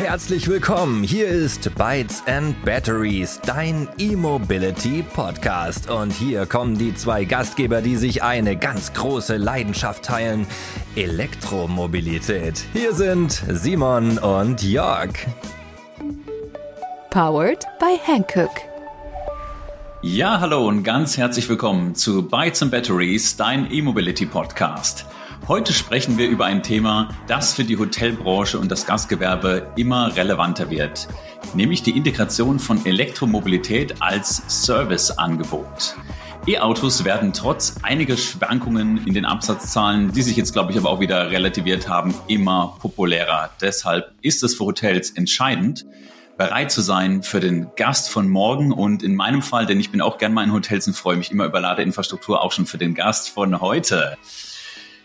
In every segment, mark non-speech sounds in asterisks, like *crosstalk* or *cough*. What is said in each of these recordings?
Herzlich willkommen. Hier ist Bytes and Batteries, dein E-Mobility Podcast. Und hier kommen die zwei Gastgeber, die sich eine ganz große Leidenschaft teilen: Elektromobilität. Hier sind Simon und Jörg. Powered by Hankook. Ja, hallo und ganz herzlich willkommen zu Bytes and Batteries, dein E-Mobility Podcast. Heute sprechen wir über ein Thema, das für die Hotelbranche und das Gastgewerbe immer relevanter wird, nämlich die Integration von Elektromobilität als Serviceangebot. E-Autos werden trotz einiger Schwankungen in den Absatzzahlen, die sich jetzt, glaube ich, aber auch wieder relativiert haben, immer populärer. Deshalb ist es für Hotels entscheidend, bereit zu sein für den Gast von morgen und in meinem Fall, denn ich bin auch gern mal in Hotels und freue mich immer über Ladeinfrastruktur, auch schon für den Gast von heute.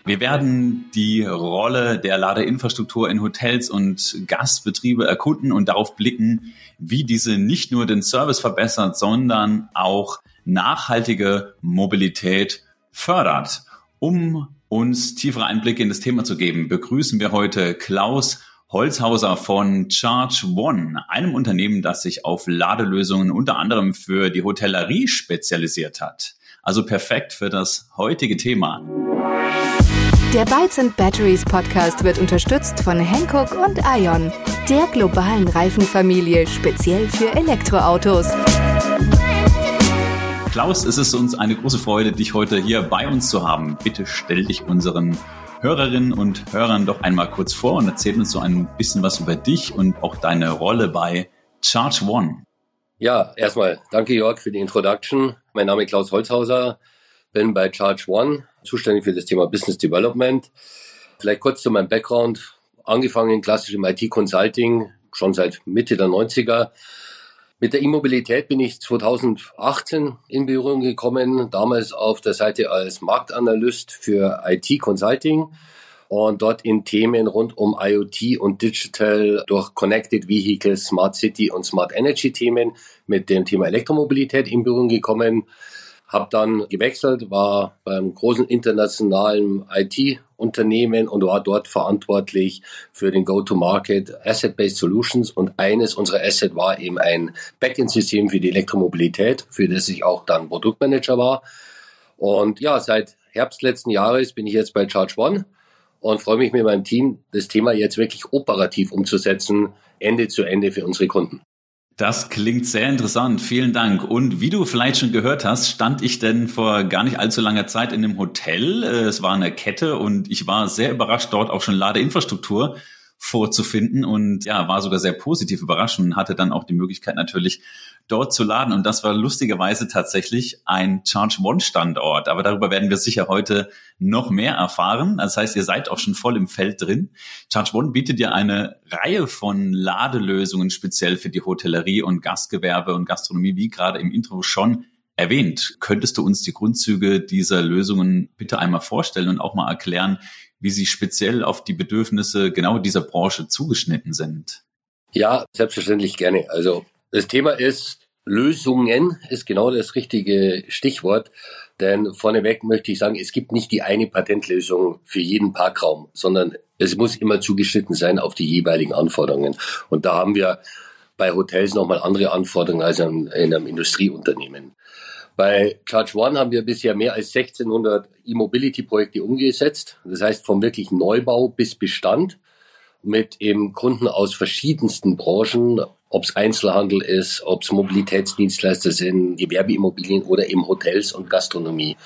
Wir werden die Rolle der Ladeinfrastruktur in Hotels und Gastbetriebe erkunden und darauf blicken, wie diese nicht nur den Service verbessert, sondern auch nachhaltige Mobilität fördert. Um uns tiefere Einblicke in das Thema zu geben, begrüßen wir heute Klaus Holzhauser von Charge One, einem Unternehmen, das sich auf Ladelösungen unter anderem für die Hotellerie spezialisiert hat. Also perfekt für das heutige Thema. Der Bytes and Batteries Podcast wird unterstützt von Hankook und Ion, der globalen Reifenfamilie speziell für Elektroautos. Klaus, es ist uns eine große Freude, dich heute hier bei uns zu haben. Bitte stell dich unseren Hörerinnen und Hörern doch einmal kurz vor und erzähl uns so ein bisschen was über dich und auch deine Rolle bei Charge One. Ja, erstmal danke Jörg für die Introduction. Mein Name ist Klaus Holzhauser, bin bei Charge One zuständig für das Thema Business Development. Vielleicht kurz zu meinem Background. Angefangen klassisch im IT-Consulting, schon seit Mitte der 90er. Mit der Immobilität bin ich 2018 in Berührung gekommen, damals auf der Seite als Marktanalyst für IT-Consulting und dort in Themen rund um IoT und Digital durch Connected Vehicles, Smart City und Smart Energy Themen mit dem Thema Elektromobilität in Berührung gekommen. Habe dann gewechselt, war beim großen internationalen IT-Unternehmen und war dort verantwortlich für den Go-to-Market Asset-Based Solutions. Und eines unserer Asset war eben ein Backend-System für die Elektromobilität, für das ich auch dann Produktmanager war. Und ja, seit Herbst letzten Jahres bin ich jetzt bei Charge One und freue mich mit meinem Team, das Thema jetzt wirklich operativ umzusetzen, Ende zu Ende für unsere Kunden. Das klingt sehr interessant. Vielen Dank. Und wie du vielleicht schon gehört hast, stand ich denn vor gar nicht allzu langer Zeit in einem Hotel. Es war eine Kette und ich war sehr überrascht, dort auch schon Ladeinfrastruktur vorzufinden und ja, war sogar sehr positiv überrascht und hatte dann auch die Möglichkeit natürlich dort zu laden. Und das war lustigerweise tatsächlich ein Charge One Standort. Aber darüber werden wir sicher heute noch mehr erfahren. Das heißt, ihr seid auch schon voll im Feld drin. Charge One bietet ja eine Reihe von Ladelösungen speziell für die Hotellerie und Gastgewerbe und Gastronomie, wie gerade im Intro schon erwähnt. Könntest du uns die Grundzüge dieser Lösungen bitte einmal vorstellen und auch mal erklären, wie sie speziell auf die Bedürfnisse genau dieser Branche zugeschnitten sind? Ja, selbstverständlich gerne. Also das Thema ist, Lösungen ist genau das richtige Stichwort. Denn vorneweg möchte ich sagen, es gibt nicht die eine Patentlösung für jeden Parkraum, sondern es muss immer zugeschnitten sein auf die jeweiligen Anforderungen. Und da haben wir bei Hotels nochmal andere Anforderungen als in einem Industrieunternehmen. Bei Charge One haben wir bisher mehr als 1600 E-Mobility-Projekte umgesetzt. Das heißt, vom wirklich Neubau bis Bestand mit eben Kunden aus verschiedensten Branchen, ob es Einzelhandel ist, ob es Mobilitätsdienstleister sind, Gewerbeimmobilien oder eben Hotels und Gastronomie.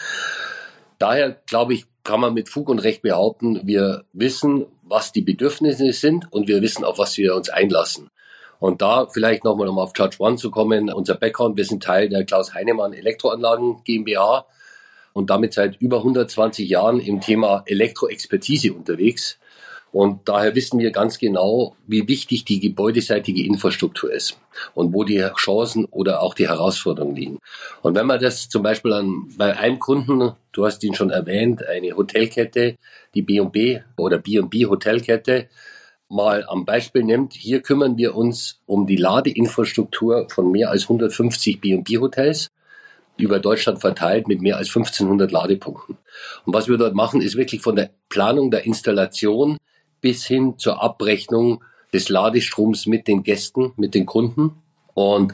Daher glaube ich, kann man mit Fug und Recht behaupten, wir wissen, was die Bedürfnisse sind und wir wissen, auf was wir uns einlassen. Und da vielleicht nochmal, um auf Charge One zu kommen, unser Background, wir sind Teil der Klaus Heinemann Elektroanlagen GmbH und damit seit über 120 Jahren im Thema Elektroexpertise unterwegs. Und daher wissen wir ganz genau, wie wichtig die gebäudeseitige Infrastruktur ist und wo die Chancen oder auch die Herausforderungen liegen. Und wenn man das zum Beispiel an, bei einem Kunden, du hast ihn schon erwähnt, eine Hotelkette, die B&B oder B&B Hotelkette, mal am Beispiel nimmt, hier kümmern wir uns um die Ladeinfrastruktur von mehr als 150 B&B Hotels über Deutschland verteilt mit mehr als 1500 Ladepunkten. Und was wir dort machen, ist wirklich von der Planung der Installation bis hin zur Abrechnung des Ladestroms mit den Gästen, mit den Kunden. Und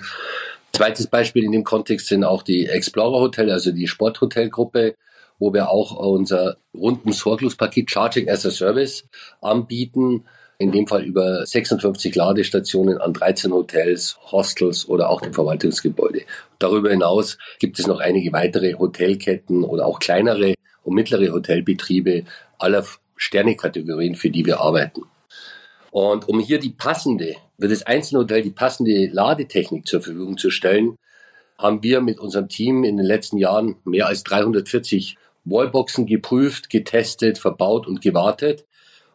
zweites Beispiel in dem Kontext sind auch die Explorer Hotel, also die Sporthotelgruppe, wo wir auch unser runden Sorglospaket Charging as a Service anbieten. In dem Fall über 56 Ladestationen an 13 Hotels, Hostels oder auch dem Verwaltungsgebäude. Darüber hinaus gibt es noch einige weitere Hotelketten oder auch kleinere und mittlere Hotelbetriebe aller Sternekategorien, für die wir arbeiten. Und um hier die passende, für das einzelne Hotel die passende Ladetechnik zur Verfügung zu stellen, haben wir mit unserem Team in den letzten Jahren mehr als 340 Wallboxen geprüft, getestet, verbaut und gewartet.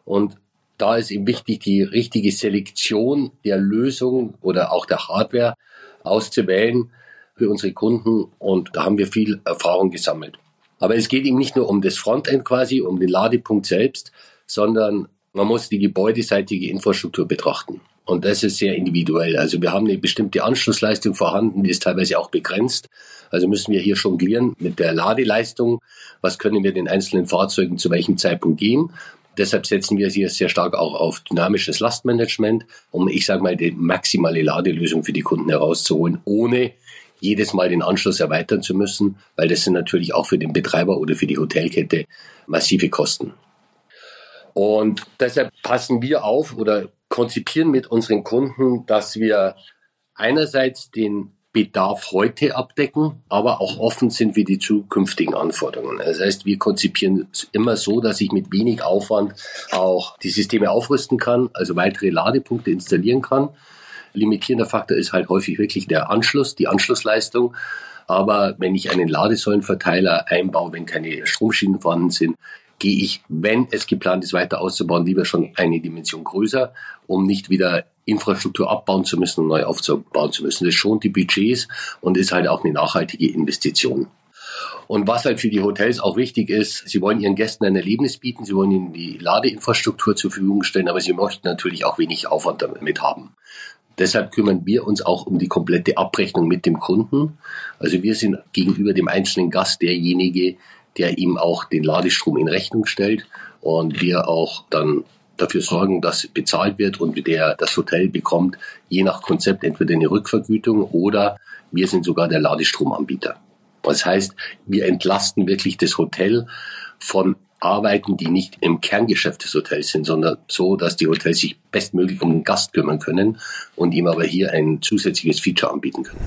Und da ist eben wichtig, die richtige Selektion der Lösung oder auch der Hardware auszuwählen für unsere Kunden. Und da haben wir viel Erfahrung gesammelt. Aber es geht eben nicht nur um das Frontend quasi, um den Ladepunkt selbst, sondern man muss die gebäudeseitige Infrastruktur betrachten. Und das ist sehr individuell. Also wir haben eine bestimmte Anschlussleistung vorhanden, die ist teilweise auch begrenzt. Also müssen wir hier jonglieren mit der Ladeleistung. Was können wir den einzelnen Fahrzeugen zu welchem Zeitpunkt geben? Deshalb setzen wir hier sehr stark auch auf dynamisches Lastmanagement, um, ich sage mal, die maximale Ladelösung für die Kunden herauszuholen, ohne jedes Mal den Anschluss erweitern zu müssen, weil das sind natürlich auch für den Betreiber oder für die Hotelkette massive Kosten. Und deshalb passen wir auf oder konzipieren mit unseren Kunden, dass wir einerseits den Bedarf heute abdecken, aber auch offen sind für die zukünftigen Anforderungen. Das heißt, wir konzipieren es immer so, dass ich mit wenig Aufwand auch die Systeme aufrüsten kann, also weitere Ladepunkte installieren kann. Limitierender Faktor ist halt häufig wirklich der Anschluss, die Anschlussleistung. Aber wenn ich einen Ladesäulenverteiler einbaue, wenn keine Stromschienen vorhanden sind, gehe ich, wenn es geplant ist, weiter auszubauen, lieber schon eine Dimension größer, um nicht wieder Infrastruktur abbauen zu müssen und neu aufzubauen zu müssen. Das schont die Budgets und ist halt auch eine nachhaltige Investition. Und was halt für die Hotels auch wichtig ist, sie wollen ihren Gästen ein Erlebnis bieten, sie wollen ihnen die Ladeinfrastruktur zur Verfügung stellen, aber sie möchten natürlich auch wenig Aufwand damit haben. Deshalb kümmern wir uns auch um die komplette Abrechnung mit dem Kunden. Also wir sind gegenüber dem einzelnen Gast derjenige, der ihm auch den Ladestrom in Rechnung stellt und wir auch dann dafür sorgen, dass bezahlt wird und der das Hotel bekommt, je nach Konzept entweder eine Rückvergütung oder wir sind sogar der Ladestromanbieter. Das heißt, wir entlasten wirklich das Hotel von Arbeiten, die nicht im Kerngeschäft des Hotels sind, sondern so, dass die Hotels sich bestmöglich um den Gast kümmern können und ihm aber hier ein zusätzliches Feature anbieten können.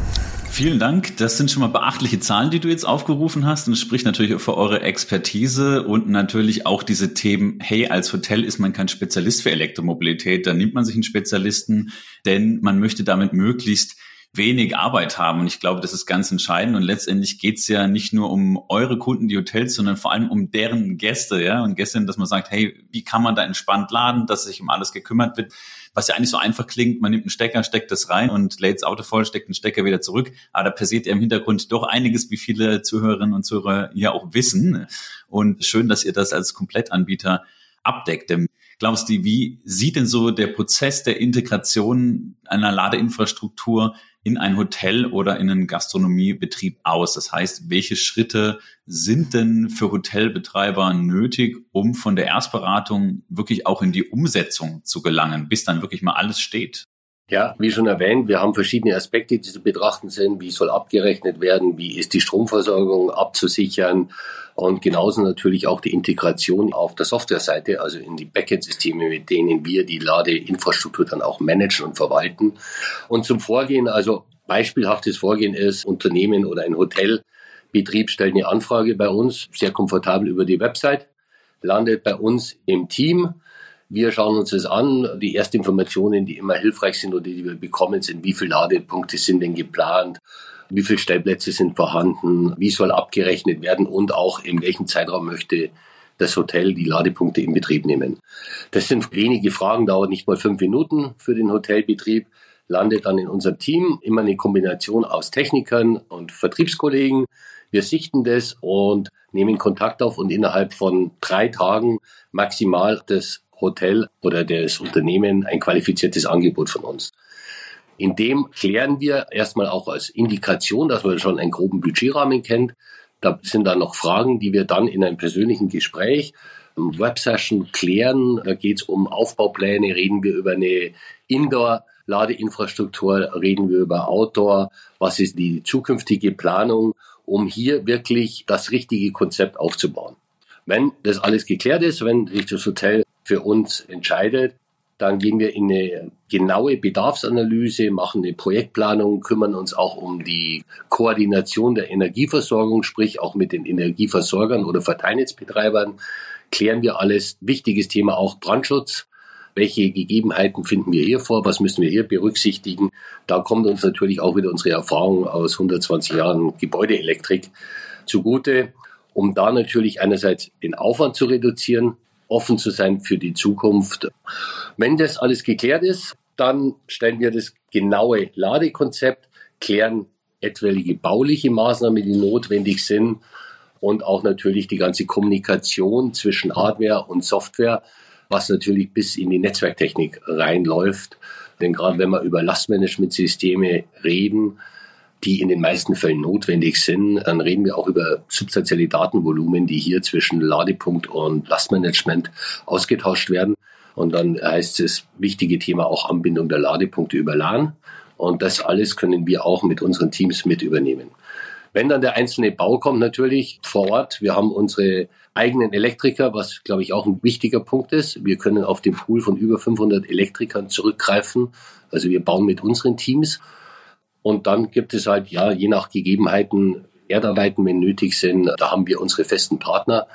Vielen Dank. Das sind schon mal beachtliche Zahlen, die du jetzt aufgerufen hast. Und es spricht natürlich für eure Expertise und natürlich auch diese Themen, hey, als Hotel ist man kein Spezialist für Elektromobilität, dann nimmt man sich einen Spezialisten, denn man möchte damit möglichst wenig Arbeit haben. Und ich glaube, das ist ganz entscheidend. Und letztendlich geht's ja nicht nur um eure Kunden, die Hotels, sondern vor allem um deren Gäste, ja, und Gästinnen, dass man sagt, hey, wie kann man da entspannt laden, dass sich um alles gekümmert wird, was ja eigentlich so einfach klingt, man nimmt einen Stecker, steckt das rein und lädt das Auto voll, steckt den Stecker wieder zurück. Aber da passiert ja im Hintergrund doch einiges, wie viele Zuhörerinnen und Zuhörer ja auch wissen. Und schön, dass ihr das als Komplettanbieter abdeckt. Glaubst du, wie sieht denn so der Prozess der Integration einer Ladeinfrastruktur in ein Hotel oder in einen Gastronomiebetrieb aus? Das heißt, welche Schritte sind denn für Hotelbetreiber nötig, um von der Erstberatung wirklich auch in die Umsetzung zu gelangen, bis dann wirklich mal alles steht? Ja, wie schon erwähnt, wir haben verschiedene Aspekte, die zu betrachten sind. Wie soll abgerechnet werden? Wie ist die Stromversorgung abzusichern? Und genauso natürlich auch die Integration auf der Softwareseite, also in die Backend-Systeme, mit denen wir die Ladeinfrastruktur dann auch managen und verwalten. Und zum Vorgehen, also beispielhaftes Vorgehen ist, Unternehmen oder ein Hotelbetrieb stellt eine Anfrage bei uns, sehr komfortabel über die Website, landet bei uns im Team wir schauen uns das an. Die ersten Informationen, die immer hilfreich sind oder die wir bekommen, sind, wie viele Ladepunkte sind denn geplant, wie viele Stellplätze sind vorhanden, wie soll abgerechnet werden und auch in welchem Zeitraum möchte das Hotel die Ladepunkte in Betrieb nehmen. Das sind wenige Fragen, dauert nicht mal fünf Minuten für den Hotelbetrieb, landet dann in unserem Team immer eine Kombination aus Technikern und Vertriebskollegen. Wir sichten das und nehmen Kontakt auf und innerhalb von drei Tagen maximal das Hotel oder das Unternehmen ein qualifiziertes Angebot von uns. In dem klären wir erstmal auch als Indikation, dass man schon einen groben Budgetrahmen kennt. Da sind dann noch Fragen, die wir dann in einem persönlichen Gespräch Websession klären. Da geht es um Aufbaupläne, reden wir über eine Indoor- Ladeinfrastruktur, reden wir über Outdoor, was ist die zukünftige Planung, um hier wirklich das richtige Konzept aufzubauen. Wenn das alles geklärt ist, wenn sich das Hotel für uns entscheidet, dann gehen wir in eine genaue Bedarfsanalyse, machen eine Projektplanung, kümmern uns auch um die Koordination der Energieversorgung, sprich auch mit den Energieversorgern oder Verteilnetzbetreibern, klären wir alles. Wichtiges Thema auch Brandschutz. Welche Gegebenheiten finden wir hier vor? Was müssen wir hier berücksichtigen? Da kommt uns natürlich auch wieder unsere Erfahrung aus 120 Jahren Gebäudeelektrik zugute, um da natürlich einerseits den Aufwand zu reduzieren, offen zu sein für die Zukunft. Wenn das alles geklärt ist, dann stellen wir das genaue Ladekonzept, klären etwaige bauliche Maßnahmen, die notwendig sind und auch natürlich die ganze Kommunikation zwischen Hardware und Software, was natürlich bis in die Netzwerktechnik reinläuft. Denn gerade wenn wir über Lastmanagementsysteme reden, die in den meisten Fällen notwendig sind, dann reden wir auch über substanzielle Datenvolumen, die hier zwischen Ladepunkt und Lastmanagement ausgetauscht werden. Und dann heißt es wichtige Thema auch Anbindung der Ladepunkte über LAN. Und das alles können wir auch mit unseren Teams mit übernehmen. Wenn dann der einzelne Bau kommt, natürlich vor Ort. Wir haben unsere eigenen Elektriker, was, glaube ich, auch ein wichtiger Punkt ist. Wir können auf den Pool von über 500 Elektrikern zurückgreifen. Also wir bauen mit unseren Teams. Und dann gibt es halt, ja, je nach Gegebenheiten Erdarbeiten, wenn nötig sind. Da haben wir unsere festen Partner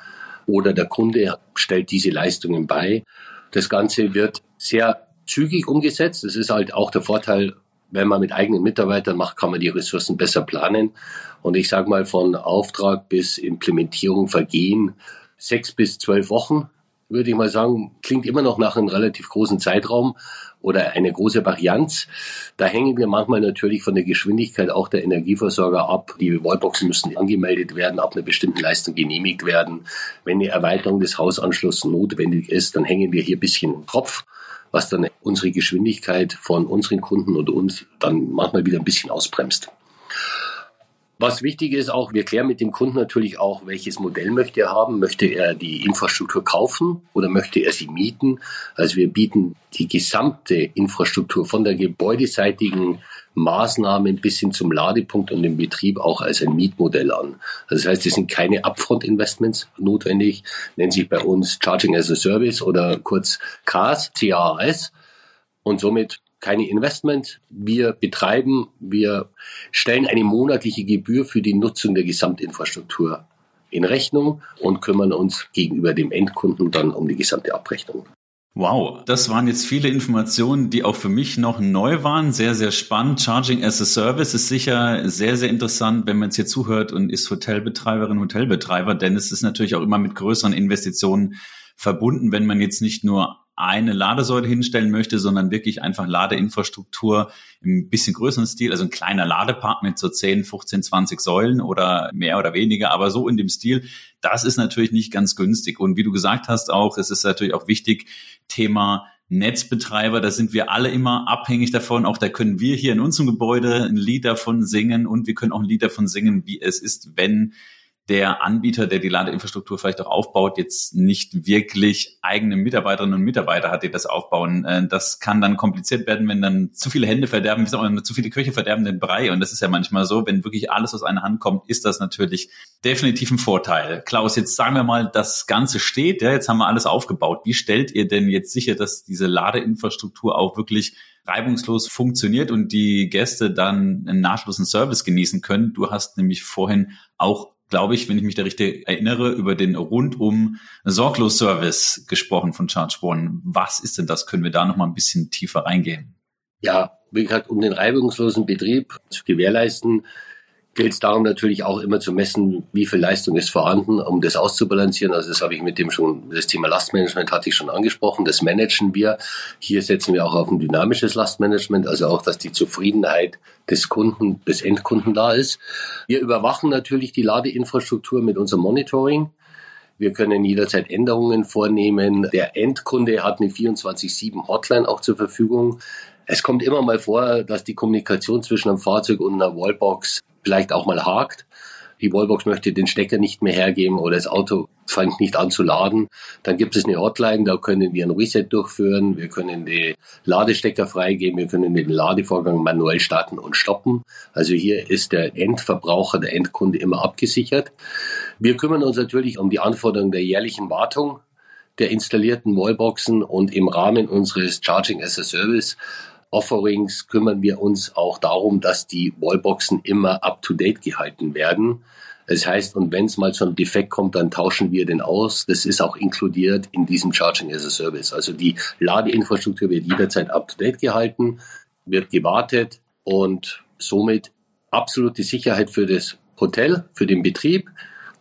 oder der Kunde stellt diese Leistungen bei. Das Ganze wird sehr zügig umgesetzt. Das ist halt auch der Vorteil, wenn man mit eigenen Mitarbeitern macht, kann man die Ressourcen besser planen. Und ich sage mal, von Auftrag bis Implementierung vergehen sechs bis zwölf Wochen, würde ich mal sagen. Klingt immer noch nach einem relativ großen Zeitraum oder eine große Varianz. Da hängen wir manchmal natürlich von der Geschwindigkeit auch der Energieversorger ab. Die Wallboxen müssen angemeldet werden, ab einer bestimmten Leistung genehmigt werden. Wenn eine Erweiterung des Hausanschlusses notwendig ist, dann hängen wir hier ein bisschen im Tropf was dann unsere Geschwindigkeit von unseren Kunden und uns dann manchmal wieder ein bisschen ausbremst. Was wichtig ist auch, wir klären mit dem Kunden natürlich auch, welches Modell möchte er haben. Möchte er die Infrastruktur kaufen oder möchte er sie mieten? Also wir bieten die gesamte Infrastruktur von der gebäudeseitigen Maßnahmen bis hin zum Ladepunkt und dem Betrieb auch als ein Mietmodell an. Das heißt, es sind keine Upfront-Investments notwendig, nennt sich bei uns Charging as a Service oder kurz CAS, CAS. Und somit keine Investment. Wir betreiben, wir stellen eine monatliche Gebühr für die Nutzung der Gesamtinfrastruktur in Rechnung und kümmern uns gegenüber dem Endkunden dann um die gesamte Abrechnung. Wow, das waren jetzt viele Informationen, die auch für mich noch neu waren. Sehr, sehr spannend. Charging as a Service ist sicher sehr, sehr interessant, wenn man jetzt hier zuhört und ist Hotelbetreiberin, Hotelbetreiber, denn es ist natürlich auch immer mit größeren Investitionen verbunden, wenn man jetzt nicht nur eine Ladesäule hinstellen möchte, sondern wirklich einfach Ladeinfrastruktur im bisschen größeren Stil, also ein kleiner Ladepark mit so 10, 15, 20 Säulen oder mehr oder weniger, aber so in dem Stil, das ist natürlich nicht ganz günstig. Und wie du gesagt hast auch, es ist natürlich auch wichtig, Thema Netzbetreiber, da sind wir alle immer abhängig davon. Auch da können wir hier in unserem Gebäude ein Lied davon singen und wir können auch ein Lied davon singen, wie es ist, wenn der Anbieter, der die Ladeinfrastruktur vielleicht auch aufbaut, jetzt nicht wirklich eigene Mitarbeiterinnen und Mitarbeiter hat, die das aufbauen. Äh, das kann dann kompliziert werden, wenn dann zu viele Hände verderben, wie sagt man, zu viele Köche verderben den Brei. Und das ist ja manchmal so, wenn wirklich alles aus einer Hand kommt, ist das natürlich definitiv ein Vorteil. Klaus, jetzt sagen wir mal, das Ganze steht, ja, jetzt haben wir alles aufgebaut. Wie stellt ihr denn jetzt sicher, dass diese Ladeinfrastruktur auch wirklich reibungslos funktioniert und die Gäste dann einen nahtlosen Service genießen können? Du hast nämlich vorhin auch glaube ich, wenn ich mich da richtig erinnere, über den rundum sorglos Service gesprochen von ChargeOne. Was ist denn das? Können wir da noch mal ein bisschen tiefer reingehen? Ja, wie gesagt, um den reibungslosen Betrieb zu gewährleisten, gilt es darum natürlich auch immer zu messen, wie viel Leistung ist vorhanden, um das auszubalancieren. Also das habe ich mit dem schon, das Thema Lastmanagement hatte ich schon angesprochen, das managen wir. Hier setzen wir auch auf ein dynamisches Lastmanagement, also auch, dass die Zufriedenheit des Kunden, des Endkunden da ist. Wir überwachen natürlich die Ladeinfrastruktur mit unserem Monitoring. Wir können jederzeit Änderungen vornehmen. Der Endkunde hat eine 24-7 Hotline auch zur Verfügung. Es kommt immer mal vor, dass die Kommunikation zwischen einem Fahrzeug und einer Wallbox vielleicht auch mal hakt. die Wallbox möchte den Stecker nicht mehr hergeben oder das Auto fängt nicht an zu laden, dann gibt es eine Hotline, da können wir ein Reset durchführen, wir können die Ladestecker freigeben, wir können den Ladevorgang manuell starten und stoppen. Also hier ist der Endverbraucher, der Endkunde immer abgesichert. Wir kümmern uns natürlich um die Anforderungen der jährlichen Wartung der installierten Wallboxen und im Rahmen unseres Charging as a Service Offerings kümmern wir uns auch darum, dass die Wallboxen immer up-to-date gehalten werden. Das heißt, und wenn es mal zu einem Defekt kommt, dann tauschen wir den aus. Das ist auch inkludiert in diesem Charging as a Service. Also die Ladeinfrastruktur wird jederzeit up-to-date gehalten, wird gewartet und somit absolute Sicherheit für das Hotel, für den Betrieb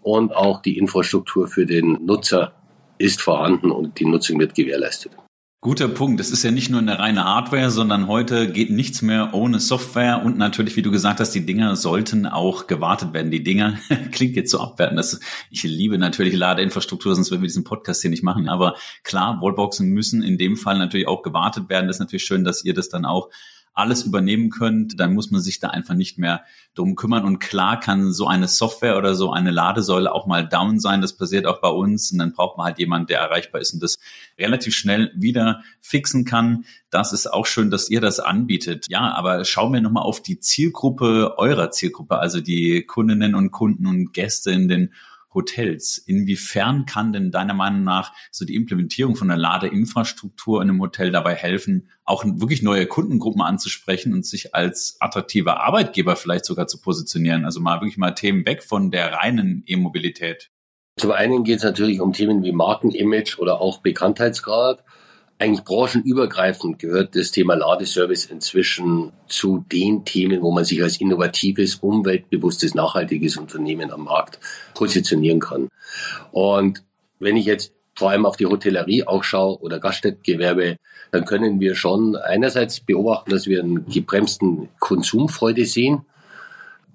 und auch die Infrastruktur für den Nutzer ist vorhanden und die Nutzung wird gewährleistet. Guter Punkt. Es ist ja nicht nur eine reine Hardware, sondern heute geht nichts mehr ohne Software und natürlich, wie du gesagt hast, die Dinger sollten auch gewartet werden. Die Dinger *laughs* klingt jetzt so abwertend. Das, ich liebe natürlich Ladeinfrastruktur, sonst würden wir diesen Podcast hier nicht machen. Aber klar, Wallboxen müssen in dem Fall natürlich auch gewartet werden. Das ist natürlich schön, dass ihr das dann auch alles übernehmen könnt, dann muss man sich da einfach nicht mehr drum kümmern. Und klar kann so eine Software oder so eine Ladesäule auch mal down sein. Das passiert auch bei uns. Und dann braucht man halt jemanden, der erreichbar ist und das relativ schnell wieder fixen kann. Das ist auch schön, dass ihr das anbietet. Ja, aber schauen wir nochmal auf die Zielgruppe eurer Zielgruppe, also die Kundinnen und Kunden und Gäste in den Hotels. Inwiefern kann denn deiner Meinung nach so die Implementierung von einer Ladeinfrastruktur in einem Hotel dabei helfen, auch wirklich neue Kundengruppen anzusprechen und sich als attraktiver Arbeitgeber vielleicht sogar zu positionieren? Also mal wirklich mal Themen weg von der reinen E-Mobilität. Zum einen geht es natürlich um Themen wie Markenimage oder auch Bekanntheitsgrad eigentlich branchenübergreifend gehört das Thema Ladeservice inzwischen zu den Themen, wo man sich als innovatives, umweltbewusstes, nachhaltiges Unternehmen am Markt positionieren kann. Und wenn ich jetzt vor allem auf die Hotellerie auch schaue oder Gaststättengewerbe, dann können wir schon einerseits beobachten, dass wir einen gebremsten Konsumfreude sehen.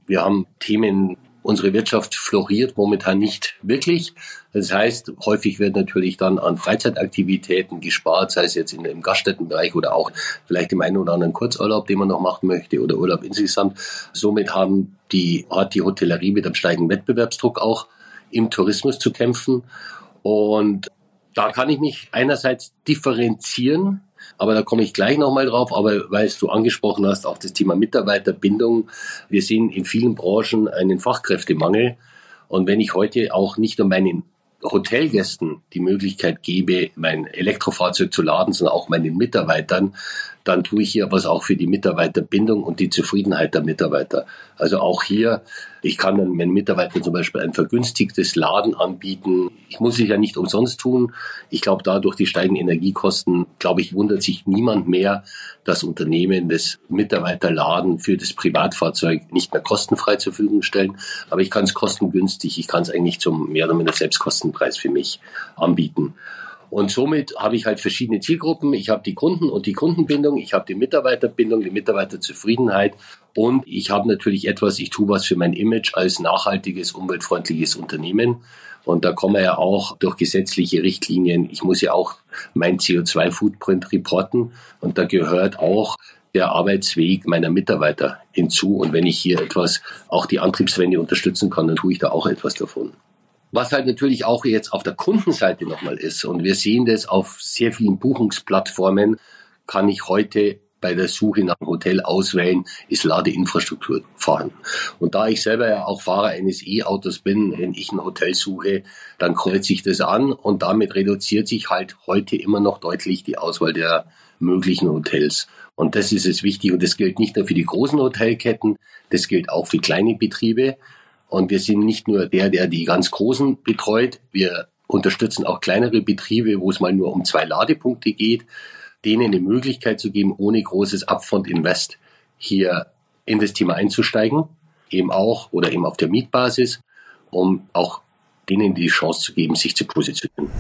Wir haben Themen Unsere Wirtschaft floriert momentan nicht wirklich. Das heißt, häufig wird natürlich dann an Freizeitaktivitäten gespart, sei es jetzt in, im Gaststättenbereich oder auch vielleicht im einen oder anderen Kurzurlaub, den man noch machen möchte oder Urlaub insgesamt. Somit haben die, hat die Hotellerie mit einem steigenden Wettbewerbsdruck auch im Tourismus zu kämpfen. Und da kann ich mich einerseits differenzieren aber da komme ich gleich nochmal drauf. Aber weil du angesprochen hast, auch das Thema Mitarbeiterbindung. Wir sehen in vielen Branchen einen Fachkräftemangel. Und wenn ich heute auch nicht nur meinen Hotelgästen die Möglichkeit gebe, mein Elektrofahrzeug zu laden, sondern auch meinen Mitarbeitern, dann tue ich hier was auch für die Mitarbeiterbindung und die Zufriedenheit der Mitarbeiter. Also auch hier, ich kann dann meinen Mitarbeitern zum Beispiel ein vergünstigtes Laden anbieten. Ich muss es ja nicht umsonst tun. Ich glaube, da durch die steigenden Energiekosten, glaube ich, wundert sich niemand mehr, dass Unternehmen das Mitarbeiterladen für das Privatfahrzeug nicht mehr kostenfrei zur Verfügung stellen. Aber ich kann es kostengünstig, ich kann es eigentlich zum mehr oder minder Selbstkostenpreis für mich anbieten. Und somit habe ich halt verschiedene Zielgruppen. Ich habe die Kunden und die Kundenbindung, ich habe die Mitarbeiterbindung, die Mitarbeiterzufriedenheit und ich habe natürlich etwas, ich tue was für mein Image als nachhaltiges, umweltfreundliches Unternehmen. Und da kommen wir ja auch durch gesetzliche Richtlinien. Ich muss ja auch mein CO2-Footprint reporten und da gehört auch der Arbeitsweg meiner Mitarbeiter hinzu. Und wenn ich hier etwas, auch die Antriebswende unterstützen kann, dann tue ich da auch etwas davon. Was halt natürlich auch jetzt auf der Kundenseite nochmal ist, und wir sehen das auf sehr vielen Buchungsplattformen, kann ich heute bei der Suche nach einem Hotel auswählen, ist Ladeinfrastruktur vorhanden. Und da ich selber ja auch Fahrer eines E-Autos bin, wenn ich ein Hotel suche, dann kreuze ich das an und damit reduziert sich halt heute immer noch deutlich die Auswahl der möglichen Hotels. Und das ist es wichtig und das gilt nicht nur für die großen Hotelketten, das gilt auch für kleine Betriebe. Und wir sind nicht nur der, der die ganz Großen betreut. Wir unterstützen auch kleinere Betriebe, wo es mal nur um zwei Ladepunkte geht, denen eine Möglichkeit zu geben, ohne großes Upfront Invest hier in das Thema einzusteigen, eben auch oder eben auf der Mietbasis, um auch denen die Chance zu geben, sich zu positionieren.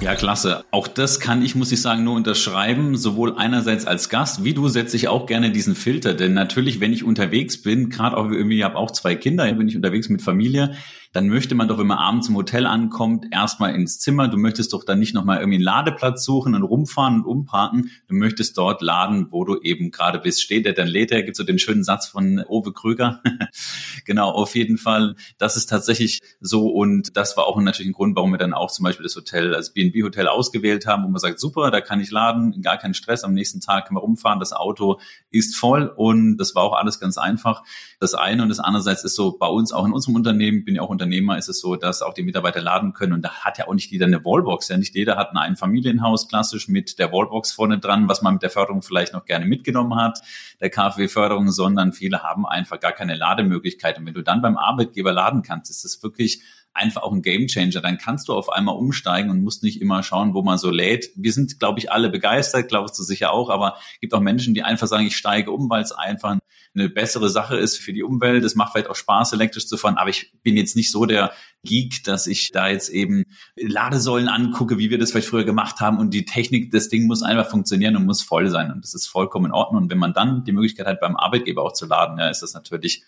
Ja, klasse. Auch das kann ich, muss ich sagen, nur unterschreiben. Sowohl einerseits als Gast, wie du setze ich auch gerne diesen Filter. Denn natürlich, wenn ich unterwegs bin, gerade auch irgendwie, ich habe auch zwei Kinder, bin ich unterwegs mit Familie, dann möchte man doch, wenn man abends im Hotel ankommt, erstmal ins Zimmer. Du möchtest doch dann nicht nochmal irgendwie einen Ladeplatz suchen und rumfahren und umparken. Du möchtest dort laden, wo du eben gerade bist. Steht der, dann lädt er. Gibt so den schönen Satz von Owe Krüger. *laughs* genau, auf jeden Fall. Das ist tatsächlich so. Und das war auch natürlich ein Grund, warum wir dann auch zum Beispiel das Hotel, also B&B-Hotel ausgewählt haben, wo man sagt, super, da kann ich laden, gar keinen Stress. Am nächsten Tag können wir rumfahren. Das Auto ist voll. Und das war auch alles ganz einfach. Das eine und das andererseits ist so bei uns auch in unserem Unternehmen, bin ja auch Unternehmer ist es so, dass auch die Mitarbeiter laden können. Und da hat ja auch nicht jeder eine Wallbox. Ja, nicht jeder hat ein Einfamilienhaus klassisch mit der Wallbox vorne dran, was man mit der Förderung vielleicht noch gerne mitgenommen hat, der KfW-Förderung, sondern viele haben einfach gar keine Lademöglichkeit. Und wenn du dann beim Arbeitgeber laden kannst, ist das wirklich einfach auch ein Gamechanger. Dann kannst du auf einmal umsteigen und musst nicht immer schauen, wo man so lädt. Wir sind, glaube ich, alle begeistert, glaubst du sicher auch, aber es gibt auch Menschen, die einfach sagen, ich steige um, weil es einfach eine bessere Sache ist für die Umwelt. Es macht vielleicht auch Spaß, elektrisch zu fahren, aber ich bin jetzt nicht so der Geek, dass ich da jetzt eben Ladesäulen angucke, wie wir das vielleicht früher gemacht haben und die Technik, das Ding muss einfach funktionieren und muss voll sein und das ist vollkommen in Ordnung. Und wenn man dann die Möglichkeit hat, beim Arbeitgeber auch zu laden, ja, ist das natürlich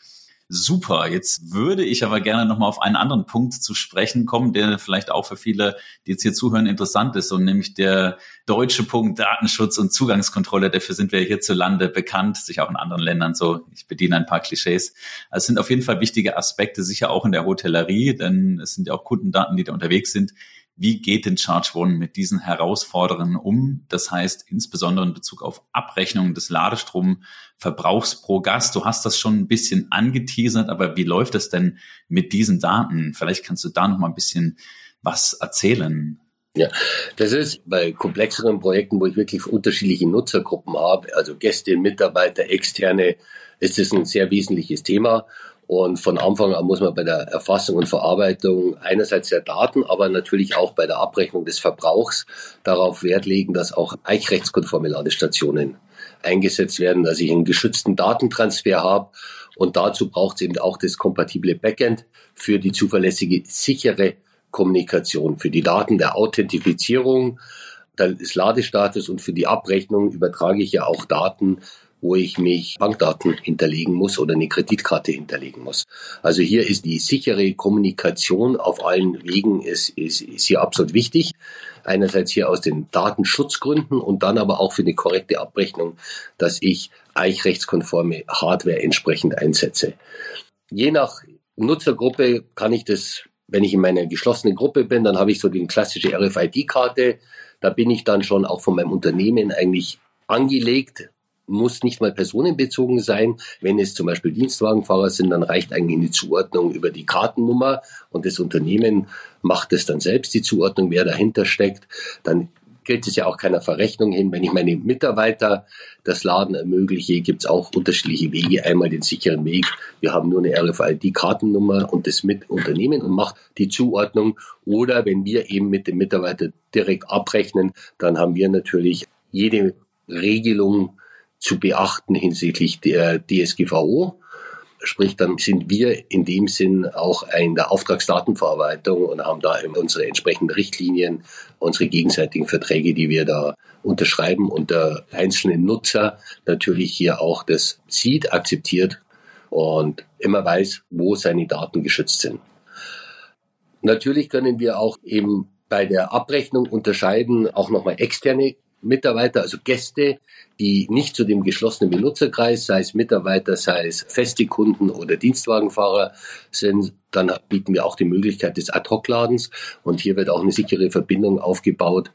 Super. Jetzt würde ich aber gerne nochmal auf einen anderen Punkt zu sprechen kommen, der vielleicht auch für viele, die jetzt hier zuhören, interessant ist, und nämlich der deutsche Punkt Datenschutz und Zugangskontrolle. Dafür sind wir hierzulande bekannt, sich auch in anderen Ländern so. Ich bediene ein paar Klischees. Es sind auf jeden Fall wichtige Aspekte, sicher auch in der Hotellerie, denn es sind ja auch Kundendaten, die da unterwegs sind. Wie geht denn Charge One mit diesen Herausforderungen um? Das heißt, insbesondere in Bezug auf Abrechnung des Ladestromverbrauchs pro Gast. Du hast das schon ein bisschen angeteasert, aber wie läuft es denn mit diesen Daten? Vielleicht kannst du da noch mal ein bisschen was erzählen. Ja, das ist bei komplexeren Projekten, wo ich wirklich unterschiedliche Nutzergruppen habe, also Gäste, Mitarbeiter, Externe, ist das ein sehr wesentliches Thema. Und von Anfang an muss man bei der Erfassung und Verarbeitung einerseits der Daten, aber natürlich auch bei der Abrechnung des Verbrauchs darauf Wert legen, dass auch eichrechtskonforme Ladestationen eingesetzt werden, dass ich einen geschützten Datentransfer habe. Und dazu braucht es eben auch das kompatible Backend für die zuverlässige, sichere Kommunikation, für die Daten der Authentifizierung des Ladestatus und für die Abrechnung übertrage ich ja auch Daten wo ich mich Bankdaten hinterlegen muss oder eine Kreditkarte hinterlegen muss. Also hier ist die sichere Kommunikation auf allen Wegen ist, ist, ist hier absolut wichtig. Einerseits hier aus den Datenschutzgründen und dann aber auch für eine korrekte Abrechnung, dass ich eichrechtskonforme Hardware entsprechend einsetze. Je nach Nutzergruppe kann ich das, wenn ich in meiner geschlossenen Gruppe bin, dann habe ich so die klassische RFID-Karte. Da bin ich dann schon auch von meinem Unternehmen eigentlich angelegt, muss nicht mal personenbezogen sein. Wenn es zum Beispiel Dienstwagenfahrer sind, dann reicht eigentlich eine Zuordnung über die Kartennummer und das Unternehmen macht es dann selbst, die Zuordnung, wer dahinter steckt. Dann gilt es ja auch keiner Verrechnung hin. Wenn ich meine Mitarbeiter das Laden ermögliche, gibt es auch unterschiedliche Wege. Einmal den sicheren Weg. Wir haben nur eine RFID-Kartennummer und das mit Unternehmen und macht die Zuordnung. Oder wenn wir eben mit dem Mitarbeiter direkt abrechnen, dann haben wir natürlich jede Regelung zu beachten hinsichtlich der DSGVO. Sprich, dann sind wir in dem Sinn auch in der Auftragsdatenverarbeitung und haben da unsere entsprechenden Richtlinien, unsere gegenseitigen Verträge, die wir da unterschreiben und der einzelne Nutzer natürlich hier auch das sieht, akzeptiert und immer weiß, wo seine Daten geschützt sind. Natürlich können wir auch eben bei der Abrechnung unterscheiden, auch nochmal externe Mitarbeiter, also Gäste, die nicht zu dem geschlossenen Benutzerkreis, sei es Mitarbeiter, sei es feste Kunden oder Dienstwagenfahrer sind, dann bieten wir auch die Möglichkeit des Ad-Hoc-Ladens und hier wird auch eine sichere Verbindung aufgebaut.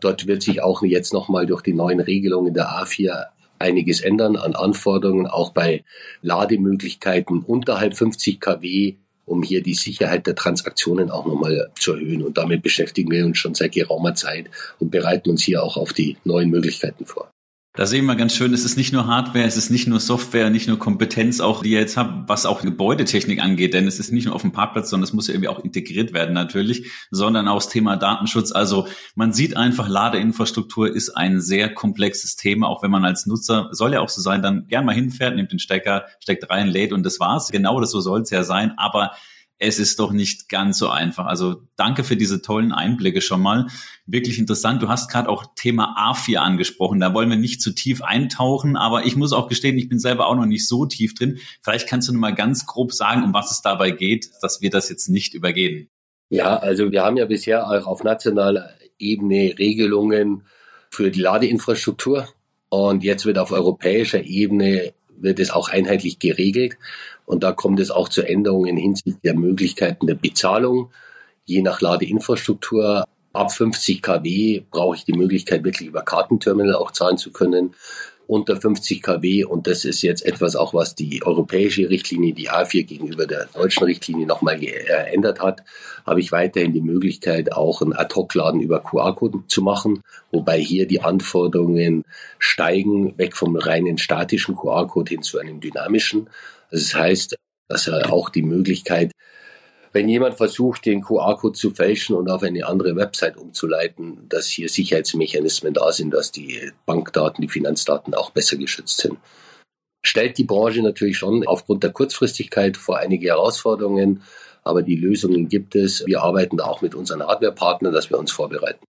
Dort wird sich auch jetzt nochmal durch die neuen Regelungen der A4 einiges ändern an Anforderungen, auch bei Lademöglichkeiten unterhalb 50 kW um hier die Sicherheit der Transaktionen auch nochmal zu erhöhen. Und damit beschäftigen wir uns schon seit geraumer Zeit und bereiten uns hier auch auf die neuen Möglichkeiten vor. Da sehen wir ganz schön, es ist nicht nur Hardware, es ist nicht nur Software, nicht nur Kompetenz, auch die ihr jetzt habt, was auch Gebäudetechnik angeht, denn es ist nicht nur auf dem Parkplatz, sondern es muss ja irgendwie auch integriert werden natürlich, sondern auch das Thema Datenschutz. Also man sieht einfach, Ladeinfrastruktur ist ein sehr komplexes Thema, auch wenn man als Nutzer, soll ja auch so sein, dann gern mal hinfährt, nimmt den Stecker, steckt rein, lädt und das war's. Genau das so soll es ja sein, aber es ist doch nicht ganz so einfach. Also danke für diese tollen Einblicke schon mal. Wirklich interessant. Du hast gerade auch Thema A4 angesprochen. Da wollen wir nicht zu tief eintauchen, aber ich muss auch gestehen, ich bin selber auch noch nicht so tief drin. Vielleicht kannst du nur mal ganz grob sagen, um was es dabei geht, dass wir das jetzt nicht übergehen. Ja, also wir haben ja bisher auch auf nationaler Ebene Regelungen für die Ladeinfrastruktur und jetzt wird auf europäischer Ebene wird es auch einheitlich geregelt. Und da kommt es auch zu Änderungen hinsichtlich der Möglichkeiten der Bezahlung. Je nach Ladeinfrastruktur ab 50 kW brauche ich die Möglichkeit, wirklich über Kartenterminal auch zahlen zu können unter 50 kW und das ist jetzt etwas auch, was die europäische Richtlinie, die A4 gegenüber der deutschen Richtlinie nochmal geändert hat, habe ich weiterhin die Möglichkeit, auch ein Ad-Hoc-Laden über QR-Code zu machen, wobei hier die Anforderungen steigen, weg vom reinen statischen QR-Code hin zu einem dynamischen. Das heißt, dass er auch die Möglichkeit wenn jemand versucht, den QR-Code zu fälschen und auf eine andere Website umzuleiten, dass hier Sicherheitsmechanismen da sind, dass die Bankdaten, die Finanzdaten auch besser geschützt sind. Stellt die Branche natürlich schon aufgrund der Kurzfristigkeit vor einige Herausforderungen, aber die Lösungen gibt es. Wir arbeiten da auch mit unseren Hardwarepartnern, dass wir uns vorbereiten.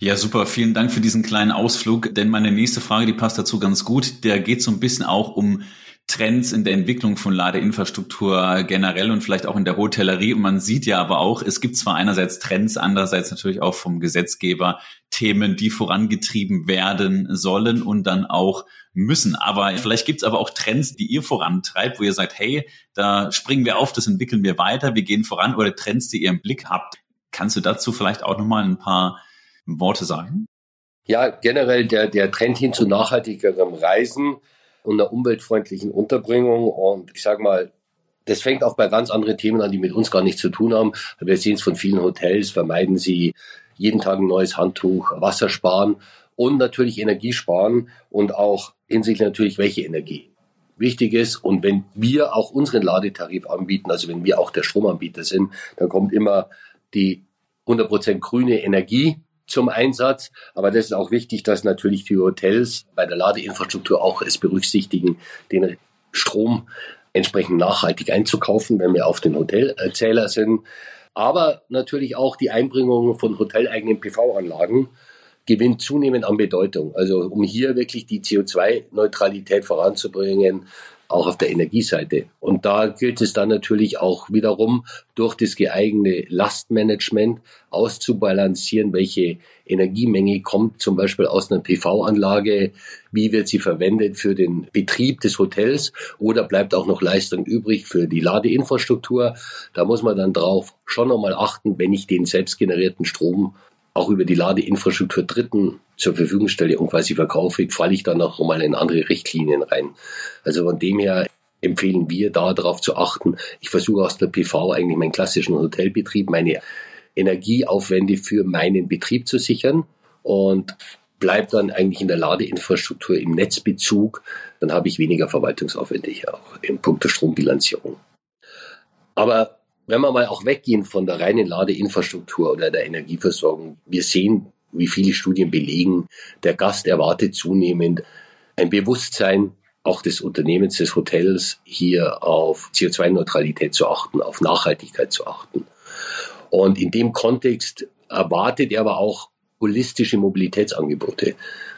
Ja, super. Vielen Dank für diesen kleinen Ausflug. Denn meine nächste Frage, die passt dazu ganz gut. Der geht so ein bisschen auch um Trends in der Entwicklung von Ladeinfrastruktur generell und vielleicht auch in der Hotellerie. Und man sieht ja aber auch, es gibt zwar einerseits Trends, andererseits natürlich auch vom Gesetzgeber Themen, die vorangetrieben werden sollen und dann auch müssen. Aber vielleicht gibt es aber auch Trends, die ihr vorantreibt, wo ihr sagt, hey, da springen wir auf, das entwickeln wir weiter, wir gehen voran oder Trends, die ihr im Blick habt. Kannst du dazu vielleicht auch nochmal ein paar Worte sagen? Ja, generell der, der Trend hin zu nachhaltigerem Reisen und einer umweltfreundlichen Unterbringung. Und ich sage mal, das fängt auch bei ganz anderen Themen an, die mit uns gar nichts zu tun haben. Wir sehen es von vielen Hotels, vermeiden sie jeden Tag ein neues Handtuch, Wasser sparen und natürlich Energie sparen und auch hinsichtlich natürlich welche Energie wichtig ist. Und wenn wir auch unseren Ladetarif anbieten, also wenn wir auch der Stromanbieter sind, dann kommt immer die 100% grüne Energie zum Einsatz. Aber das ist auch wichtig, dass natürlich die Hotels bei der Ladeinfrastruktur auch es berücksichtigen, den Strom entsprechend nachhaltig einzukaufen, wenn wir auf den Hotelzähler sind. Aber natürlich auch die Einbringung von hoteleigenen PV-Anlagen gewinnt zunehmend an Bedeutung. Also um hier wirklich die CO2-Neutralität voranzubringen, auch auf der Energieseite. Und da gilt es dann natürlich auch wiederum durch das geeignete Lastmanagement auszubalancieren, welche Energiemenge kommt zum Beispiel aus einer PV-Anlage, wie wird sie verwendet für den Betrieb des Hotels oder bleibt auch noch Leistung übrig für die Ladeinfrastruktur. Da muss man dann drauf schon nochmal achten, wenn ich den selbstgenerierten Strom auch über die Ladeinfrastruktur Dritten zur Verfügung stelle und quasi verkaufe, falle ich dann noch mal in andere Richtlinien rein. Also von dem her empfehlen wir da darauf zu achten. Ich versuche aus der PV eigentlich meinen klassischen Hotelbetrieb, meine Energieaufwände für meinen Betrieb zu sichern und bleibe dann eigentlich in der Ladeinfrastruktur im Netzbezug. Dann habe ich weniger Verwaltungsaufwände auch im Punkt der Strombilanzierung. Aber wenn wir mal auch weggehen von der reinen Ladeinfrastruktur oder der Energieversorgung, wir sehen, wie viele Studien belegen, der Gast erwartet zunehmend ein Bewusstsein auch des Unternehmens, des Hotels, hier auf CO2-Neutralität zu achten, auf Nachhaltigkeit zu achten. Und in dem Kontext erwartet er aber auch holistische Mobilitätsangebote.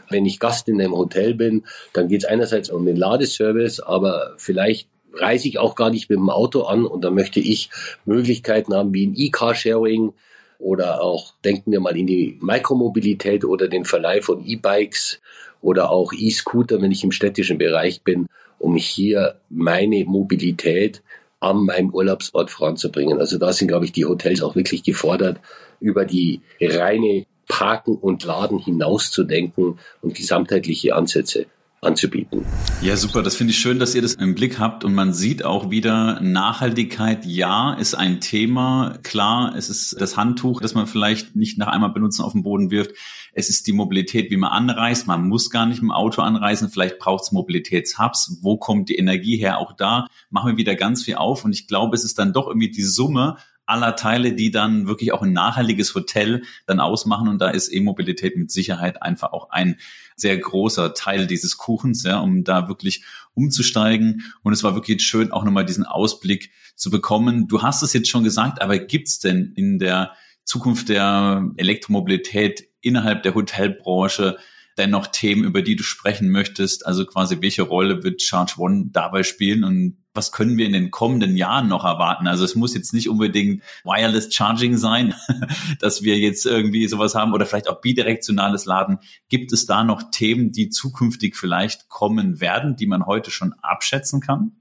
Wenn ich Gast in einem Hotel bin, dann geht es einerseits um den Ladeservice, aber vielleicht reise ich auch gar nicht mit dem Auto an und da möchte ich Möglichkeiten haben wie ein E-Car-Sharing oder auch denken wir mal in die Mikromobilität oder den Verleih von E-Bikes oder auch E-Scooter, wenn ich im städtischen Bereich bin, um hier meine Mobilität an meinem Urlaubsort voranzubringen. Also da sind, glaube ich, die Hotels auch wirklich gefordert, über die reine Parken und Laden hinauszudenken und gesamtheitliche Ansätze anzubieten. Ja, super. Das finde ich schön, dass ihr das im Blick habt und man sieht auch wieder Nachhaltigkeit. Ja, ist ein Thema. Klar, es ist das Handtuch, das man vielleicht nicht nach einmal benutzen auf den Boden wirft. Es ist die Mobilität, wie man anreist. Man muss gar nicht mit dem Auto anreisen. Vielleicht braucht es Mobilitätshubs. Wo kommt die Energie her? Auch da machen wir wieder ganz viel auf und ich glaube, es ist dann doch irgendwie die Summe aller Teile, die dann wirklich auch ein nachhaltiges Hotel dann ausmachen. Und da ist E-Mobilität mit Sicherheit einfach auch ein sehr großer Teil dieses Kuchens, ja, um da wirklich umzusteigen. Und es war wirklich schön, auch nochmal diesen Ausblick zu bekommen. Du hast es jetzt schon gesagt, aber gibt's denn in der Zukunft der Elektromobilität innerhalb der Hotelbranche dennoch Themen, über die du sprechen möchtest? Also quasi, welche Rolle wird Charge One dabei spielen und was können wir in den kommenden Jahren noch erwarten? Also es muss jetzt nicht unbedingt Wireless Charging sein, *laughs* dass wir jetzt irgendwie sowas haben oder vielleicht auch bidirektionales Laden. Gibt es da noch Themen, die zukünftig vielleicht kommen werden, die man heute schon abschätzen kann?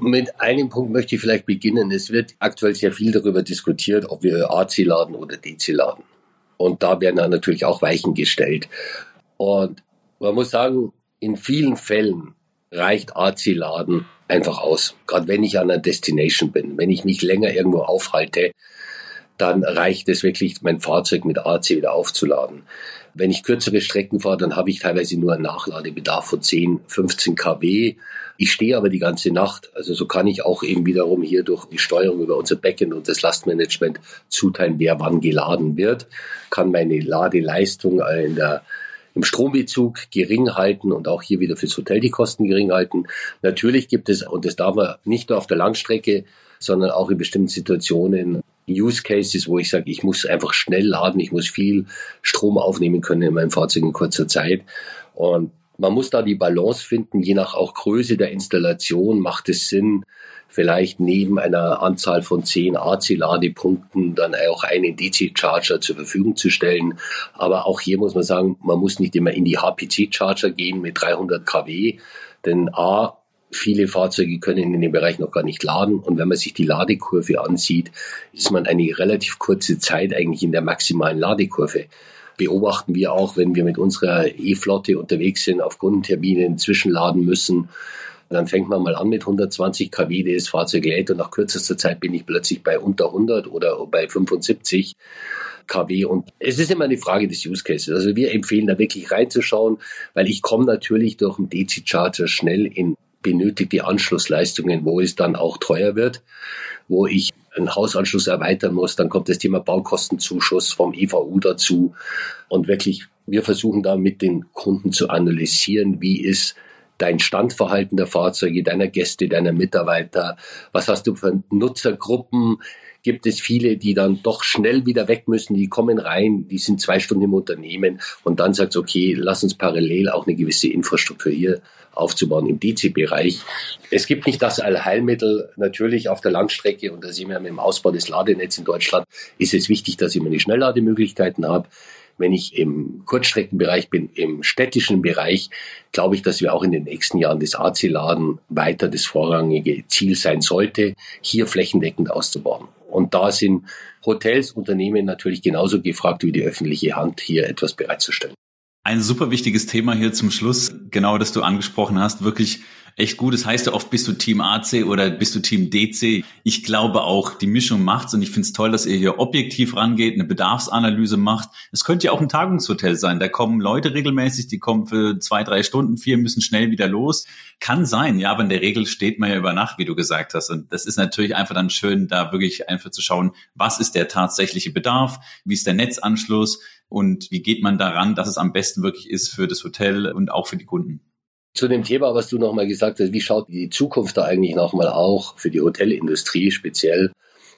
Mit einem Punkt möchte ich vielleicht beginnen. Es wird aktuell sehr viel darüber diskutiert, ob wir AC laden oder DC laden. Und da werden dann natürlich auch Weichen gestellt. Und man muss sagen, in vielen Fällen reicht AC-Laden einfach aus. Gerade wenn ich an einer Destination bin, wenn ich mich länger irgendwo aufhalte, dann reicht es wirklich, mein Fahrzeug mit AC wieder aufzuladen. Wenn ich kürzere Strecken fahre, dann habe ich teilweise nur einen Nachladebedarf von 10, 15 kW. Ich stehe aber die ganze Nacht. Also so kann ich auch eben wiederum hier durch die Steuerung über unser Backend und das Lastmanagement zuteilen, wer wann geladen wird, kann meine Ladeleistung in der im Strombezug gering halten und auch hier wieder fürs Hotel die Kosten gering halten. Natürlich gibt es, und das darf man nicht nur auf der Langstrecke, sondern auch in bestimmten Situationen Use Cases, wo ich sage, ich muss einfach schnell laden, ich muss viel Strom aufnehmen können in meinem Fahrzeug in kurzer Zeit. Und man muss da die Balance finden, je nach auch Größe der Installation macht es Sinn, vielleicht neben einer Anzahl von zehn AC-Ladepunkten dann auch einen DC-Charger zur Verfügung zu stellen. Aber auch hier muss man sagen, man muss nicht immer in die HPC-Charger gehen mit 300 kW, denn A, Viele Fahrzeuge können in dem Bereich noch gar nicht laden. Und wenn man sich die Ladekurve ansieht, ist man eine relativ kurze Zeit eigentlich in der maximalen Ladekurve. Beobachten wir auch, wenn wir mit unserer E-Flotte unterwegs sind, auf Kundenterminen zwischenladen müssen, dann fängt man mal an mit 120 kW, das Fahrzeug lädt und nach kürzester Zeit bin ich plötzlich bei unter 100 oder bei 75 kW. Und es ist immer eine Frage des Use Cases. Also wir empfehlen da wirklich reinzuschauen, weil ich komme natürlich durch den DC-Charger schnell in benötigte Anschlussleistungen, wo es dann auch teuer wird, wo ich einen Hausanschluss erweitern muss. Dann kommt das Thema Baukostenzuschuss vom EVU dazu. Und wirklich, wir versuchen da mit den Kunden zu analysieren, wie ist dein Standverhalten der Fahrzeuge, deiner Gäste, deiner Mitarbeiter? Was hast du für Nutzergruppen? Gibt es viele, die dann doch schnell wieder weg müssen, die kommen rein, die sind zwei Stunden im Unternehmen und dann sagt okay, lass uns parallel auch eine gewisse Infrastruktur hier aufzubauen im DC-Bereich. Es gibt nicht das Allheilmittel. Natürlich auf der Langstrecke, und da sehen wir mit dem Ausbau des Ladenetzes in Deutschland, ist es wichtig, dass ich meine Schnelllademöglichkeiten habe. Wenn ich im Kurzstreckenbereich bin, im städtischen Bereich, glaube ich, dass wir auch in den nächsten Jahren das AC-Laden weiter das vorrangige Ziel sein sollte, hier flächendeckend auszubauen. Und da sind Hotels, Unternehmen natürlich genauso gefragt wie die öffentliche Hand, hier etwas bereitzustellen. Ein super wichtiges Thema hier zum Schluss, genau das du angesprochen hast, wirklich echt gut. Das heißt ja oft, bist du Team AC oder bist du Team DC. Ich glaube auch, die Mischung macht's und ich finde es toll, dass ihr hier objektiv rangeht, eine Bedarfsanalyse macht. Es könnte ja auch ein Tagungshotel sein. Da kommen Leute regelmäßig, die kommen für zwei, drei Stunden, vier müssen schnell wieder los. Kann sein, ja, aber in der Regel steht man ja über Nacht, wie du gesagt hast. Und das ist natürlich einfach dann schön, da wirklich einfach zu schauen, was ist der tatsächliche Bedarf, wie ist der Netzanschluss und wie geht man daran, dass es am besten wirklich ist für das Hotel und auch für die Kunden. Zu dem Thema, was du nochmal gesagt hast, wie schaut die Zukunft da eigentlich nochmal auch für die Hotelindustrie speziell?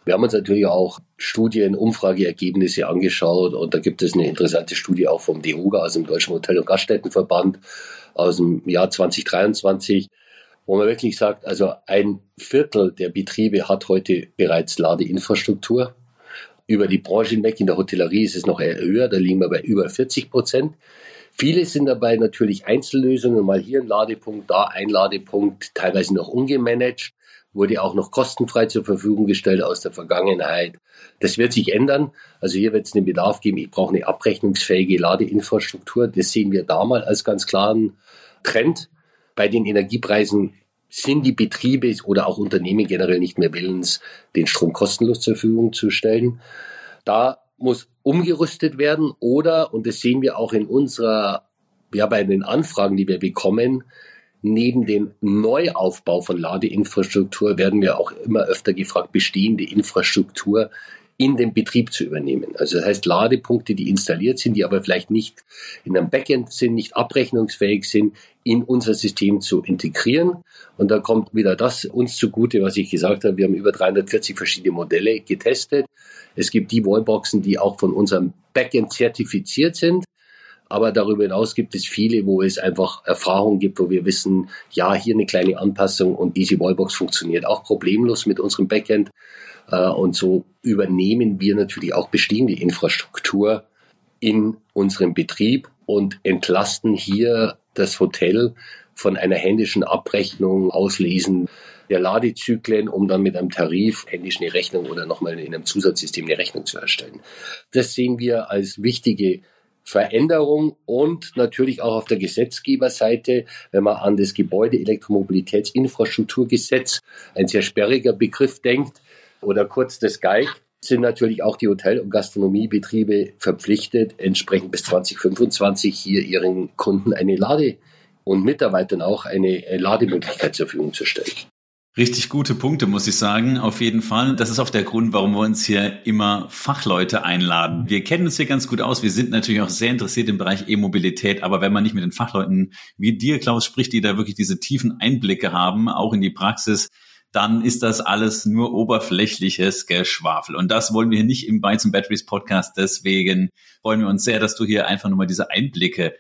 Wir haben uns natürlich auch Studien, Umfrageergebnisse angeschaut und da gibt es eine interessante Studie auch vom DEHOGA, also dem Deutschen Hotel- und Gaststättenverband aus dem Jahr 2023, wo man wirklich sagt, also ein Viertel der Betriebe hat heute bereits Ladeinfrastruktur. Über die Branche hinweg in der Hotellerie ist es noch höher, da liegen wir bei über 40 Prozent. Viele sind dabei natürlich Einzellösungen, mal hier ein Ladepunkt, da ein Ladepunkt, teilweise noch ungemanagt, wurde auch noch kostenfrei zur Verfügung gestellt aus der Vergangenheit. Das wird sich ändern. Also hier wird es den Bedarf geben, ich brauche eine abrechnungsfähige Ladeinfrastruktur. Das sehen wir da mal als ganz klaren Trend. Bei den Energiepreisen sind die Betriebe oder auch Unternehmen generell nicht mehr willens, den Strom kostenlos zur Verfügung zu stellen. Da muss umgerüstet werden oder, und das sehen wir auch in unserer, ja, bei den Anfragen, die wir bekommen, neben dem Neuaufbau von Ladeinfrastruktur werden wir auch immer öfter gefragt, bestehende Infrastruktur in den Betrieb zu übernehmen. Also das heißt, Ladepunkte, die installiert sind, die aber vielleicht nicht in einem Backend sind, nicht abrechnungsfähig sind, in unser System zu integrieren. Und da kommt wieder das uns zugute, was ich gesagt habe. Wir haben über 340 verschiedene Modelle getestet. Es gibt die Wallboxen, die auch von unserem Backend zertifiziert sind. Aber darüber hinaus gibt es viele, wo es einfach Erfahrungen gibt, wo wir wissen, ja, hier eine kleine Anpassung und diese Wallbox funktioniert auch problemlos mit unserem Backend. Äh, und so übernehmen wir natürlich auch bestehende Infrastruktur in unserem Betrieb und entlasten hier das Hotel von einer händischen Abrechnung, Auslesen der Ladezyklen, um dann mit einem Tarif händisch eine Rechnung oder nochmal in einem Zusatzsystem eine Rechnung zu erstellen. Das sehen wir als wichtige Veränderung und natürlich auch auf der Gesetzgeberseite, wenn man an das Gebäude Elektromobilitätsinfrastrukturgesetz, ein sehr sperriger Begriff denkt, oder kurz das GEIG, sind natürlich auch die Hotel- und Gastronomiebetriebe verpflichtet, entsprechend bis 2025 hier ihren Kunden eine Lade- und Mitarbeitern auch eine Lademöglichkeit zur Verfügung zu stellen. Richtig gute Punkte, muss ich sagen. Auf jeden Fall. Das ist auch der Grund, warum wir uns hier immer Fachleute einladen. Wir kennen uns hier ganz gut aus. Wir sind natürlich auch sehr interessiert im Bereich E-Mobilität. Aber wenn man nicht mit den Fachleuten wie dir, Klaus, spricht, die da wirklich diese tiefen Einblicke haben, auch in die Praxis, dann ist das alles nur oberflächliches Geschwafel. Und das wollen wir hier nicht im Bytes and Batteries Podcast. Deswegen freuen wir uns sehr, dass du hier einfach nur mal diese Einblicke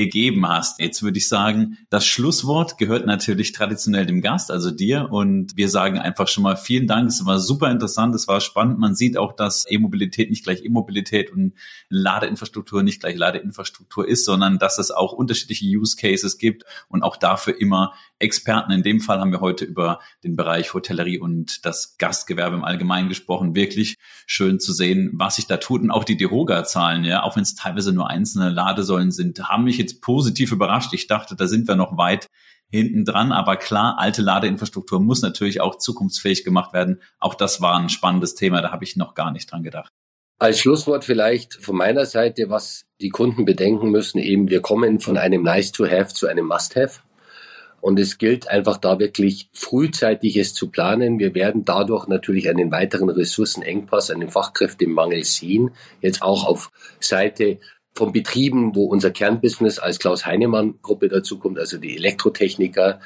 gegeben hast. Jetzt würde ich sagen, das Schlusswort gehört natürlich traditionell dem Gast, also dir. Und wir sagen einfach schon mal vielen Dank. Es war super interessant, es war spannend. Man sieht auch, dass E-Mobilität nicht gleich E-Mobilität und Ladeinfrastruktur nicht gleich Ladeinfrastruktur ist, sondern dass es auch unterschiedliche Use Cases gibt und auch dafür immer Experten. In dem Fall haben wir heute über den Bereich Hotellerie und das Gastgewerbe im Allgemeinen gesprochen. Wirklich schön zu sehen, was sich da tut. Und auch die Deroga-Zahlen, ja, auch wenn es teilweise nur einzelne Ladesäulen sind, haben mich jetzt positiv überrascht. Ich dachte, da sind wir noch weit hinten dran. Aber klar, alte Ladeinfrastruktur muss natürlich auch zukunftsfähig gemacht werden. Auch das war ein spannendes Thema. Da habe ich noch gar nicht dran gedacht. Als Schlusswort vielleicht von meiner Seite, was die Kunden bedenken müssen, eben wir kommen von einem Nice to Have zu einem Must Have. Und es gilt einfach da wirklich frühzeitig es zu planen. Wir werden dadurch natürlich einen weiteren Ressourcenengpass, einen Fachkräftemangel sehen. Jetzt auch auf Seite von Betrieben, wo unser Kernbusiness als Klaus Heinemann Gruppe dazukommt, also die Elektrotechniker,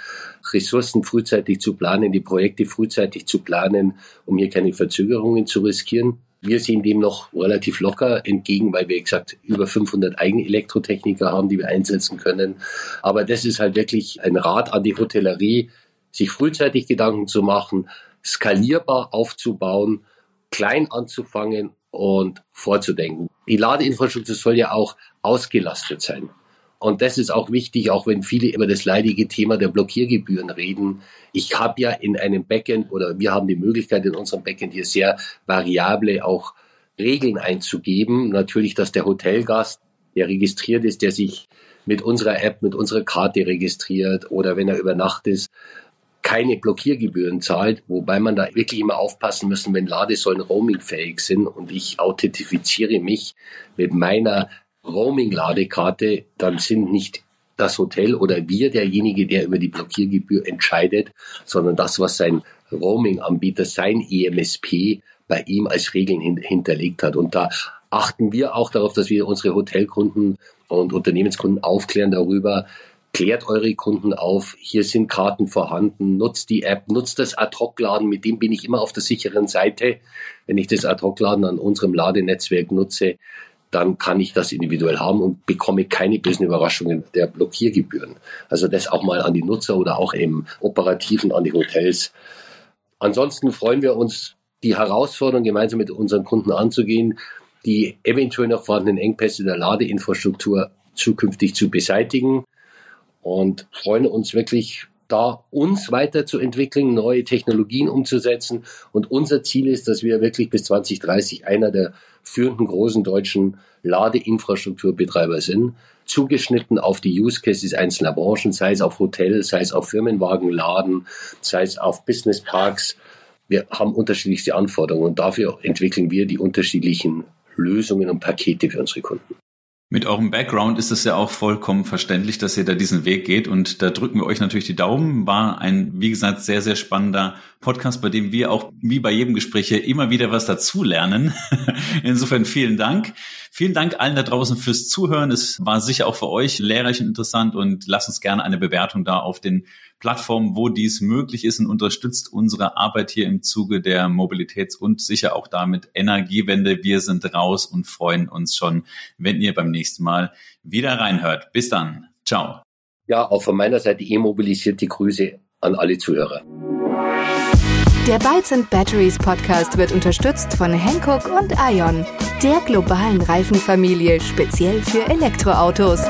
Ressourcen frühzeitig zu planen, die Projekte frühzeitig zu planen, um hier keine Verzögerungen zu riskieren. Wir sehen dem noch relativ locker entgegen, weil wir, gesagt, über 500 eigene Elektrotechniker haben, die wir einsetzen können. Aber das ist halt wirklich ein Rat an die Hotellerie, sich frühzeitig Gedanken zu machen, skalierbar aufzubauen, klein anzufangen und vorzudenken. Die Ladeinfrastruktur soll ja auch ausgelastet sein. Und das ist auch wichtig, auch wenn viele über das leidige Thema der Blockiergebühren reden. Ich habe ja in einem Backend oder wir haben die Möglichkeit in unserem Backend hier sehr variable auch Regeln einzugeben. Natürlich, dass der Hotelgast, der registriert ist, der sich mit unserer App, mit unserer Karte registriert oder wenn er über Nacht ist, keine Blockiergebühren zahlt, wobei man da wirklich immer aufpassen müssen, wenn Ladesäulen roamingfähig sind und ich authentifiziere mich mit meiner Roaming-Ladekarte, dann sind nicht das Hotel oder wir derjenige, der über die Blockiergebühr entscheidet, sondern das, was sein Roaming-Anbieter, sein EMSP bei ihm als Regeln hin hinterlegt hat. Und da achten wir auch darauf, dass wir unsere Hotelkunden und Unternehmenskunden aufklären darüber, klärt eure Kunden auf, hier sind Karten vorhanden, nutzt die App, nutzt das Ad-Hoc-Laden, mit dem bin ich immer auf der sicheren Seite. Wenn ich das Ad-Hoc-Laden an unserem Ladenetzwerk nutze, dann kann ich das individuell haben und bekomme keine bösen Überraschungen der Blockiergebühren. Also das auch mal an die Nutzer oder auch im Operativen an die Hotels. Ansonsten freuen wir uns, die Herausforderung gemeinsam mit unseren Kunden anzugehen, die eventuell noch vorhandenen Engpässe der Ladeinfrastruktur zukünftig zu beseitigen und freuen uns wirklich da uns weiterzuentwickeln, neue Technologien umzusetzen. Und unser Ziel ist, dass wir wirklich bis 2030 einer der führenden großen deutschen Ladeinfrastrukturbetreiber sind, zugeschnitten auf die Use Cases einzelner Branchen, sei es auf Hotels, sei es auf Firmenwagenladen, sei es auf Business Parks. Wir haben unterschiedlichste Anforderungen und dafür entwickeln wir die unterschiedlichen Lösungen und Pakete für unsere Kunden. Mit eurem Background ist es ja auch vollkommen verständlich, dass ihr da diesen Weg geht und da drücken wir euch natürlich die Daumen. War ein, wie gesagt, sehr, sehr spannender Podcast, bei dem wir auch wie bei jedem Gespräch immer wieder was dazulernen. *laughs* Insofern vielen Dank. Vielen Dank allen da draußen fürs Zuhören. Es war sicher auch für euch lehrreich und interessant und lasst uns gerne eine Bewertung da auf den Plattformen, wo dies möglich ist und unterstützt unsere Arbeit hier im Zuge der Mobilitäts- und sicher auch damit Energiewende. Wir sind raus und freuen uns schon, wenn ihr beim nächsten Mal wieder reinhört. Bis dann. Ciao. Ja, auch von meiner Seite e-mobilisierte Grüße an alle Zuhörer. Der Bytes and Batteries Podcast wird unterstützt von Hankook und Ion, der globalen Reifenfamilie speziell für Elektroautos.